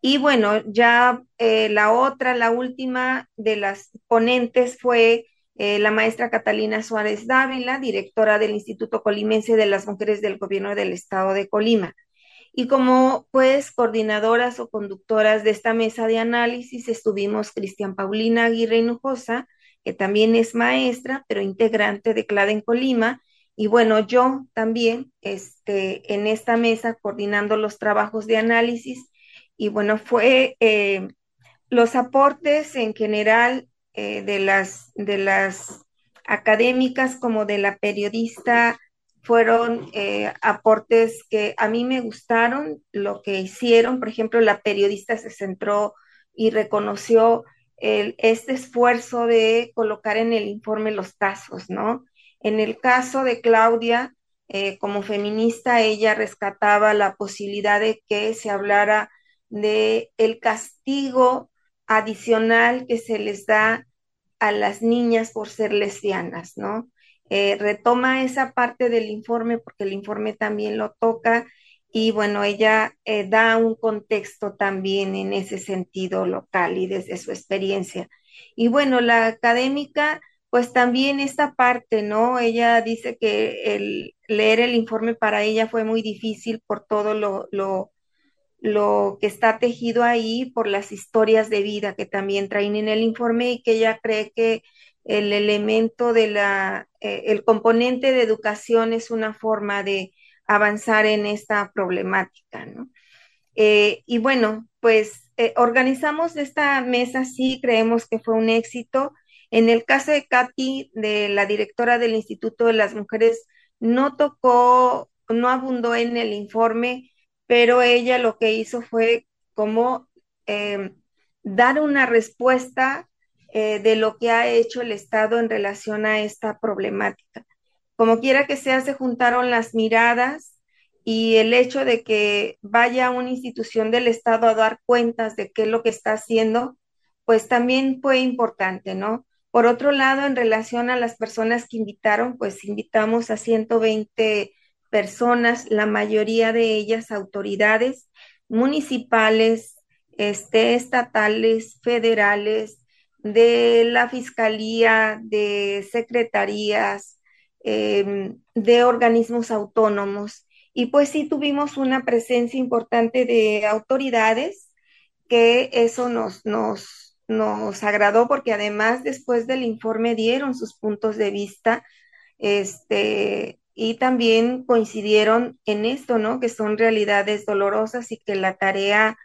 Speaker 6: Y bueno, ya eh, la otra, la última de las ponentes fue eh, la maestra Catalina Suárez Dávila, directora del Instituto Colimense de las Mujeres del Gobierno del Estado de Colima. Y como pues coordinadoras o conductoras de esta mesa de análisis estuvimos Cristian Paulina Aguirre Hinojosa, que también es maestra, pero integrante de CLAD en Colima, y bueno, yo también este, en esta mesa coordinando los trabajos de análisis, y bueno, fue eh, los aportes en general eh, de, las, de las académicas como de la periodista fueron eh, aportes que a mí me gustaron, lo que hicieron. Por ejemplo, la periodista se centró y reconoció este esfuerzo de colocar en el informe los casos, ¿no? En el caso de Claudia, eh, como feminista, ella rescataba la posibilidad de que se hablara de el castigo adicional que se les da a las niñas por ser lesbianas, ¿no? Eh, retoma esa parte del informe porque el informe también lo toca y bueno, ella eh, da un contexto también en ese sentido local y desde su experiencia. Y bueno, la académica, pues también esta parte, ¿no? Ella dice que el leer el informe para ella fue muy difícil por todo lo, lo, lo que está tejido ahí, por las historias de vida que también traen en el informe y que ella cree que el elemento de la, eh, el componente de educación es una forma de avanzar en esta problemática, ¿no? Eh, y bueno, pues eh, organizamos esta mesa, sí, creemos que fue un éxito. En el caso de Katy, de la directora del Instituto de las Mujeres, no tocó, no abundó en el informe, pero ella lo que hizo fue como dar una respuesta eh, de lo que ha hecho el Estado en relación a esta problemática. Como quiera que sea, se juntaron las miradas y el hecho de que vaya una institución del Estado a dar cuentas de qué es lo que está haciendo, pues también fue importante, ¿no? Por otro lado, en relación a las personas que invitaron, pues invitamos a 120 personas, la mayoría de ellas autoridades municipales, este, estatales, federales, de la Fiscalía, de secretarías, em, de organismos autónomos. Y pues sí tuvimos una presencia importante de autoridades, que eso nos, nos, nos agradó porque además después del informe dieron sus puntos de vista este, y también coincidieron en esto, ¿no? Que son realidades dolorosas y que la tarea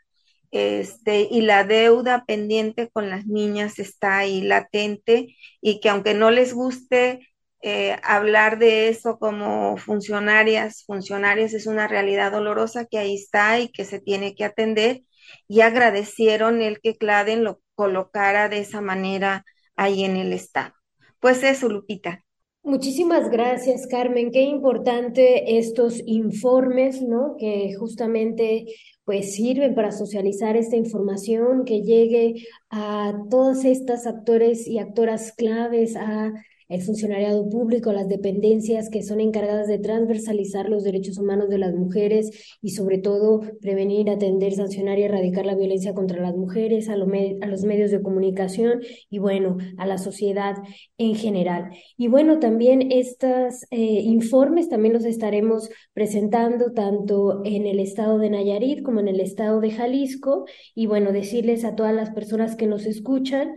Speaker 6: este, y la deuda pendiente con las niñas está ahí latente y que aunque no les guste eh, hablar de eso como funcionarias, funcionarios es una realidad dolorosa que ahí está y que se tiene que atender y agradecieron el que Claden lo colocara de esa manera ahí en el Estado. Pues eso, Lupita.
Speaker 4: Muchísimas gracias, Carmen. Qué importante estos informes, ¿no? Que justamente pues sirven para socializar esta información, que llegue a todas estas actores y actoras claves, a el funcionariado público, las dependencias que son encargadas de transversalizar los derechos humanos de las mujeres y sobre todo prevenir, atender, sancionar y erradicar la violencia contra las mujeres, a, los medios de comunicación y bueno, a la sociedad en general. Y bueno, también estos eh, informes también los estaremos presentando tanto en el estado de Nayarit como en el estado de Jalisco y bueno, decirles a todas las personas que nos escuchan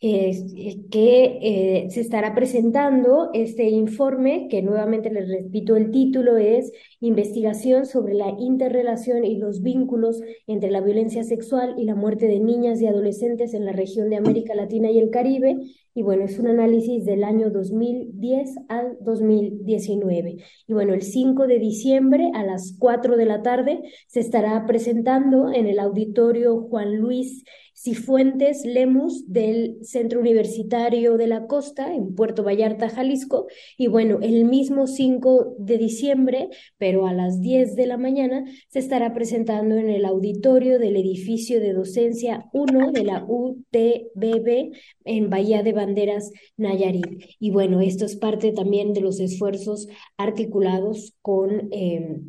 Speaker 4: que eh, se estará presentando este informe, que nuevamente les repito, el título es Investigación sobre la interrelación y los vínculos entre la violencia sexual y la muerte de niñas y adolescentes en la región de América Latina y el Caribe. Y bueno, es un análisis del año 2010 al 2019. Y bueno, el 5 de diciembre a las 4 de la tarde se estará presentando en el auditorio Juan Luis Cifuentes Lemus del Centro Universitario de la Costa en Puerto Vallarta, Jalisco. Y bueno, el mismo 5 de diciembre, pero a las 10 de la mañana, se estará presentando en el auditorio del edificio de docencia 1 de la UTBB en Bahía de Banderas, Nayarit. Y bueno, esto es parte también de los esfuerzos articulados con... Eh,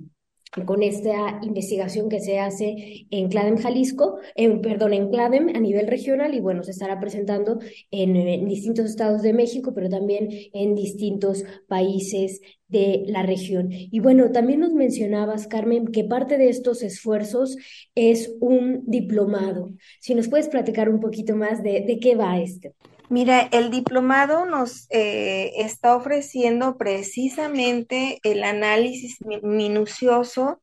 Speaker 4: con esta investigación que se hace en CLADEM Jalisco, en, perdón, en CLADEM a nivel regional y bueno, se estará presentando en, en, distintos estados de México, pero también en distintos países de la región. Y bueno, también nos mencionabas, Carmen, que parte de estos esfuerzos es un diplomado. Si nos puedes platicar un poquito más de, de qué va este.
Speaker 6: Mira, el diplomado nos eh, está ofreciendo precisamente el análisis minucioso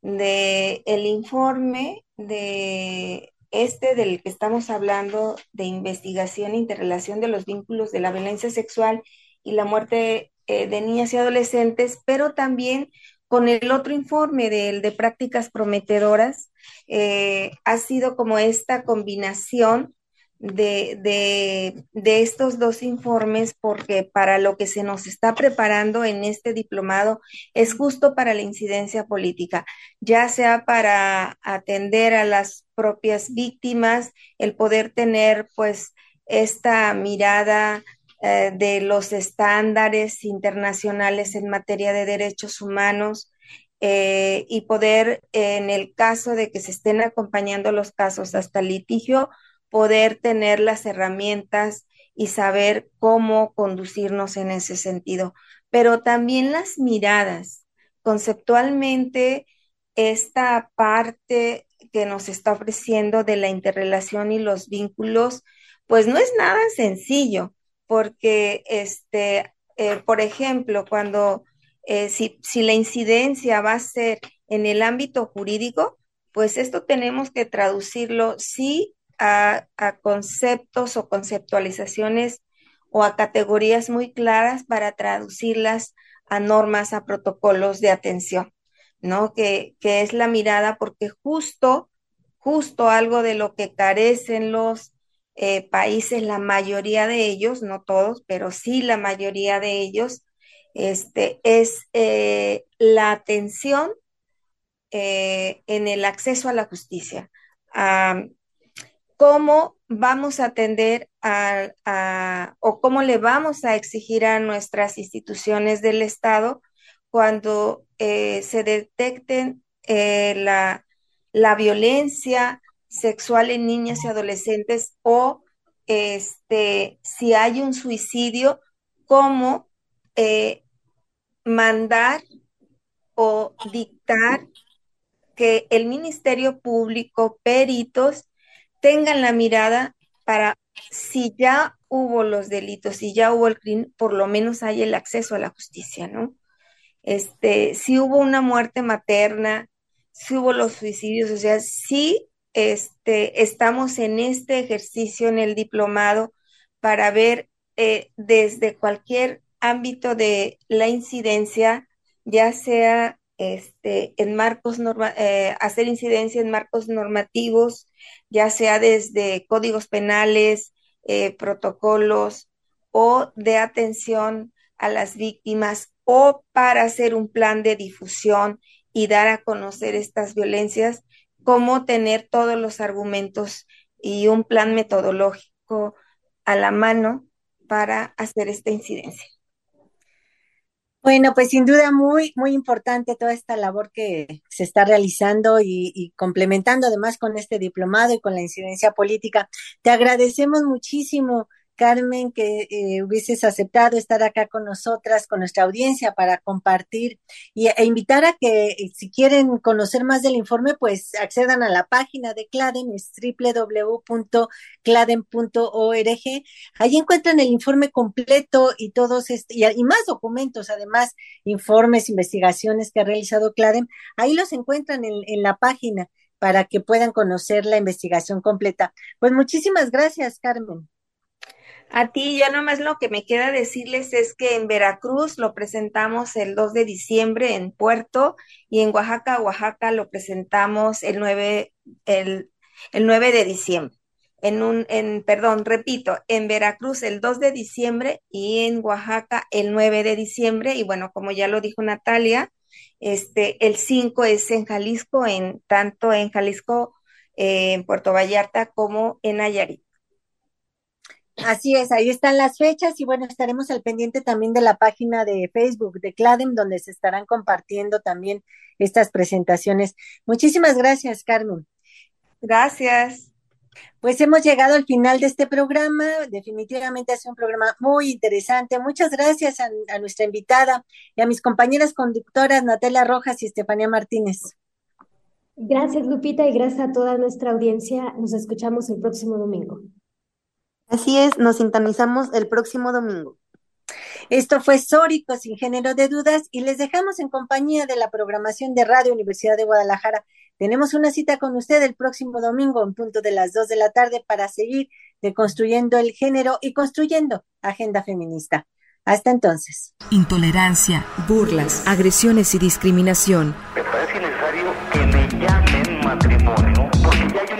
Speaker 6: de el informe de este del que estamos hablando de investigación e interrelación de los vínculos de la violencia sexual y la muerte eh, de niñas y adolescentes, pero también con el otro informe del de prácticas prometedoras, eh, ha sido como esta combinación de, de, estos dos informes porque para lo que se nos está preparando en este diplomado es justo para la incidencia política, ya sea para atender a las propias víctimas, el poder tener pues esta mirada eh, de los estándares internacionales en materia de derechos humanos, eh, y poder, en el caso de que se estén acompañando los casos hasta litigio, poder tener las herramientas y saber cómo conducirnos en ese sentido. Pero también las miradas. Conceptualmente, esta parte que nos está ofreciendo de la interrelación y los vínculos, pues no es nada sencillo, porque, este, eh, por ejemplo, cuando eh, si, si la incidencia va a ser en el ámbito jurídico, pues esto tenemos que traducirlo sí a, conceptos o conceptualizaciones o a categorías muy claras para traducirlas a normas, a protocolos de atención, ¿no? Que, que, es la mirada, porque justo, justo algo de lo que carecen los eh, países, la mayoría de ellos, no todos, pero sí la mayoría de ellos, este, es eh, la atención eh, en el acceso a la justicia cómo vamos a atender a, o cómo le vamos a exigir a nuestras instituciones del Estado cuando eh, se detecten eh, la, la, violencia sexual en niñas y adolescentes o este, si hay un suicidio, cómo eh, mandar o dictar que el Ministerio Público, peritos, tengan la mirada para si ya hubo los delitos, si ya hubo el crimen, por lo menos hay el acceso a la justicia, ¿no? este, si hubo una muerte materna, si hubo los suicidios, o sea, sí este, estamos en este ejercicio en el diplomado para ver eh, desde cualquier ámbito de la incidencia, ya sea este, en marcos norma, eh, hacer incidencia en marcos normativos, ya sea desde códigos penales, eh, protocolos o de atención a las víctimas o para hacer un plan de difusión y dar a conocer estas violencias, cómo tener todos los argumentos y un plan metodológico a la mano para hacer esta incidencia.
Speaker 3: Bueno, pues sin duda muy, muy importante toda esta labor que se está realizando y, complementando además con este diplomado y con la incidencia política. Te agradecemos muchísimo Carmen, que eh, hubieses aceptado estar acá con nosotras, con nuestra audiencia para compartir y, e invitar a que eh, si quieren conocer más del informe, pues accedan a la página de CLADEN, es www.claden.org. Ahí encuentran el informe completo y todos y, más documentos, además, informes, investigaciones que ha realizado CLADEN. Ahí los encuentran en, en la página para que puedan conocer la investigación completa. Pues muchísimas gracias, Carmen.
Speaker 6: A ti ya nomás lo que me queda decirles es que en Veracruz lo presentamos el 2 de diciembre en Puerto y en Oaxaca, Oaxaca lo presentamos el 9, el, el 9 de diciembre. En un, en, perdón, repito, en Veracruz el 2 de diciembre y en Oaxaca el 9 de diciembre. Y bueno, como ya lo dijo Natalia, este, el 5 es en Jalisco, en tanto en Jalisco, eh, en Puerto Vallarta como en Nayarit.
Speaker 3: Así es, ahí están las fechas y bueno, estaremos al pendiente también de la página de Facebook de CLADEM, donde se estarán compartiendo también estas presentaciones. Muchísimas gracias, Carmen.
Speaker 6: Gracias.
Speaker 3: Pues hemos llegado al final de este programa. Definitivamente ha sido un programa muy interesante. Muchas gracias a, a nuestra invitada y a mis compañeras conductoras Natalia Rojas y Estefanía Martínez.
Speaker 4: Gracias, Lupita, y gracias a toda nuestra audiencia. Nos escuchamos el próximo domingo.
Speaker 5: Así es, nos sintonizamos el próximo domingo.
Speaker 3: Esto fue Sórico, sin género de dudas, y les dejamos en compañía de la programación de Radio Universidad de Guadalajara. Tenemos una cita con usted el próximo domingo en punto de las dos de la tarde para seguir deconstruyendo el género y construyendo agenda feminista. Hasta entonces.
Speaker 1: Intolerancia, burlas, agresiones y discriminación.
Speaker 2: Me parece necesario que me llamen matrimonio porque ya hay